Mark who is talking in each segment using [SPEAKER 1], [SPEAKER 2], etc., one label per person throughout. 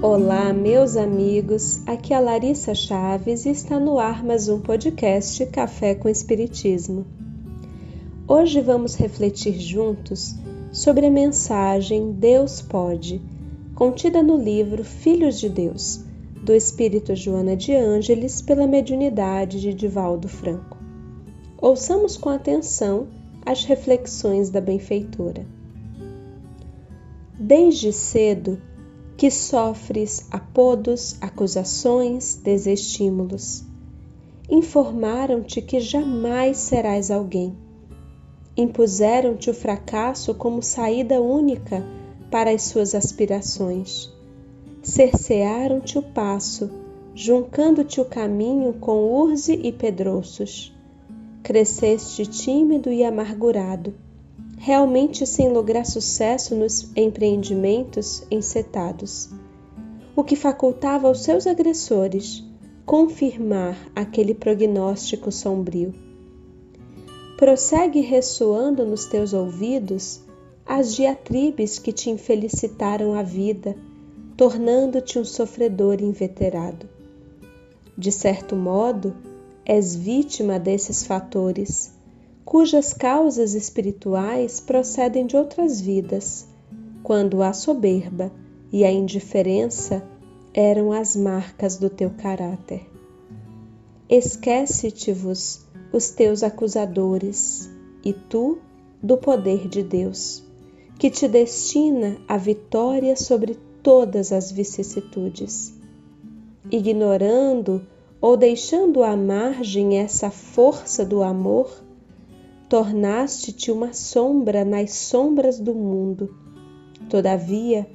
[SPEAKER 1] Olá, meus amigos. Aqui é a Larissa Chaves e está no ar mais um podcast Café com Espiritismo. Hoje vamos refletir juntos sobre a mensagem Deus Pode, contida no livro Filhos de Deus, do Espírito Joana de Ângeles, pela mediunidade de Divaldo Franco. Ouçamos com atenção as reflexões da benfeitora. Desde cedo que sofres apodos, acusações, desestímulos. Informaram-te que jamais serás alguém. Impuseram-te o fracasso como saída única para as suas aspirações. Cercearam-te o passo, juncando-te o caminho com urze e pedroços cresceste tímido e amargurado, realmente sem lograr sucesso nos empreendimentos encetados, o que facultava aos seus agressores confirmar aquele prognóstico sombrio. Prossegue ressoando nos teus ouvidos as diatribes que te infelicitaram a vida, tornando-te um sofredor inveterado. De certo modo, és vítima desses fatores, cujas causas espirituais procedem de outras vidas, quando a soberba e a indiferença eram as marcas do teu caráter. Esquece-te-vos os teus acusadores, e tu do poder de Deus, que te destina a vitória sobre todas as vicissitudes. Ignorando ou deixando à margem essa força do amor, tornaste-te uma sombra nas sombras do mundo. Todavia,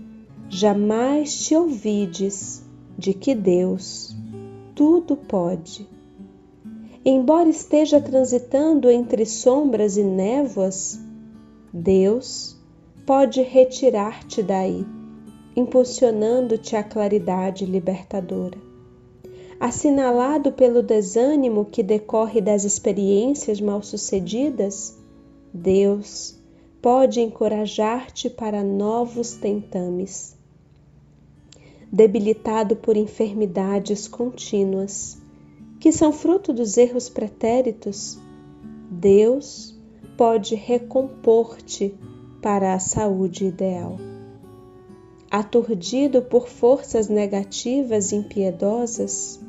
[SPEAKER 1] jamais te ouvides de que Deus tudo pode. Embora esteja transitando entre sombras e névoas, Deus pode retirar-te daí, impulsionando-te à claridade libertadora assinalado pelo desânimo que decorre das experiências mal-sucedidas, Deus pode encorajar-te para novos tentames. Debilitado por enfermidades contínuas, que são fruto dos erros pretéritos, Deus pode recompor-te para a saúde ideal. Aturdido por forças negativas impiedosas,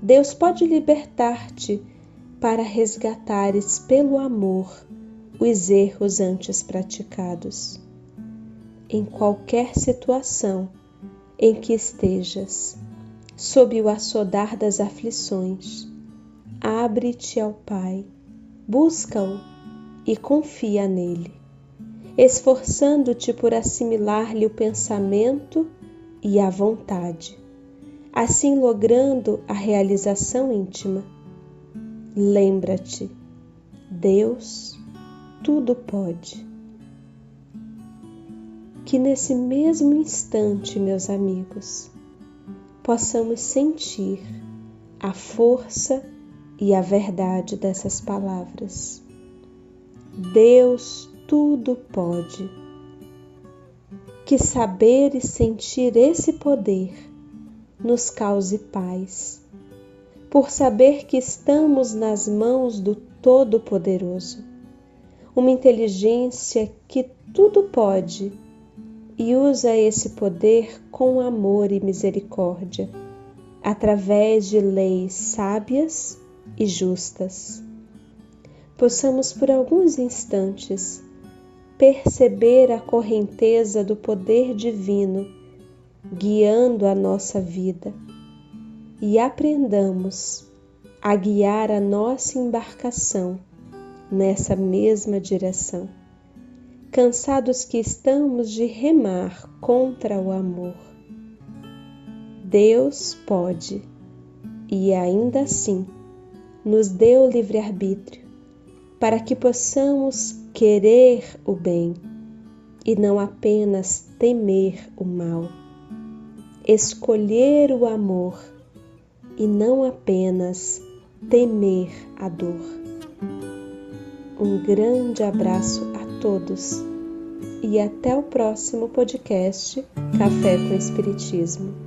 [SPEAKER 1] Deus pode libertar-te para resgatares pelo amor os erros antes praticados. Em qualquer situação em que estejas, sob o assodar das aflições, abre-te ao Pai, busca-o e confia nele, esforçando-te por assimilar-lhe o pensamento e a vontade assim logrando a realização íntima. Lembra-te, Deus tudo pode. Que nesse mesmo instante, meus amigos, possamos sentir a força e a verdade dessas palavras. Deus tudo pode. Que saber e sentir esse poder nos cause paz, por saber que estamos nas mãos do Todo-Poderoso, uma inteligência que tudo pode e usa esse poder com amor e misericórdia, através de leis sábias e justas. Possamos por alguns instantes perceber a correnteza do poder divino guiando a nossa vida e aprendamos a guiar a nossa embarcação nessa mesma direção, cansados que estamos de remar contra o amor. Deus pode e ainda assim nos deu livre-arbítrio para que possamos querer o bem e não apenas temer o mal escolher o amor e não apenas temer a dor. Um grande abraço a todos e até o próximo podcast Café com Espiritismo.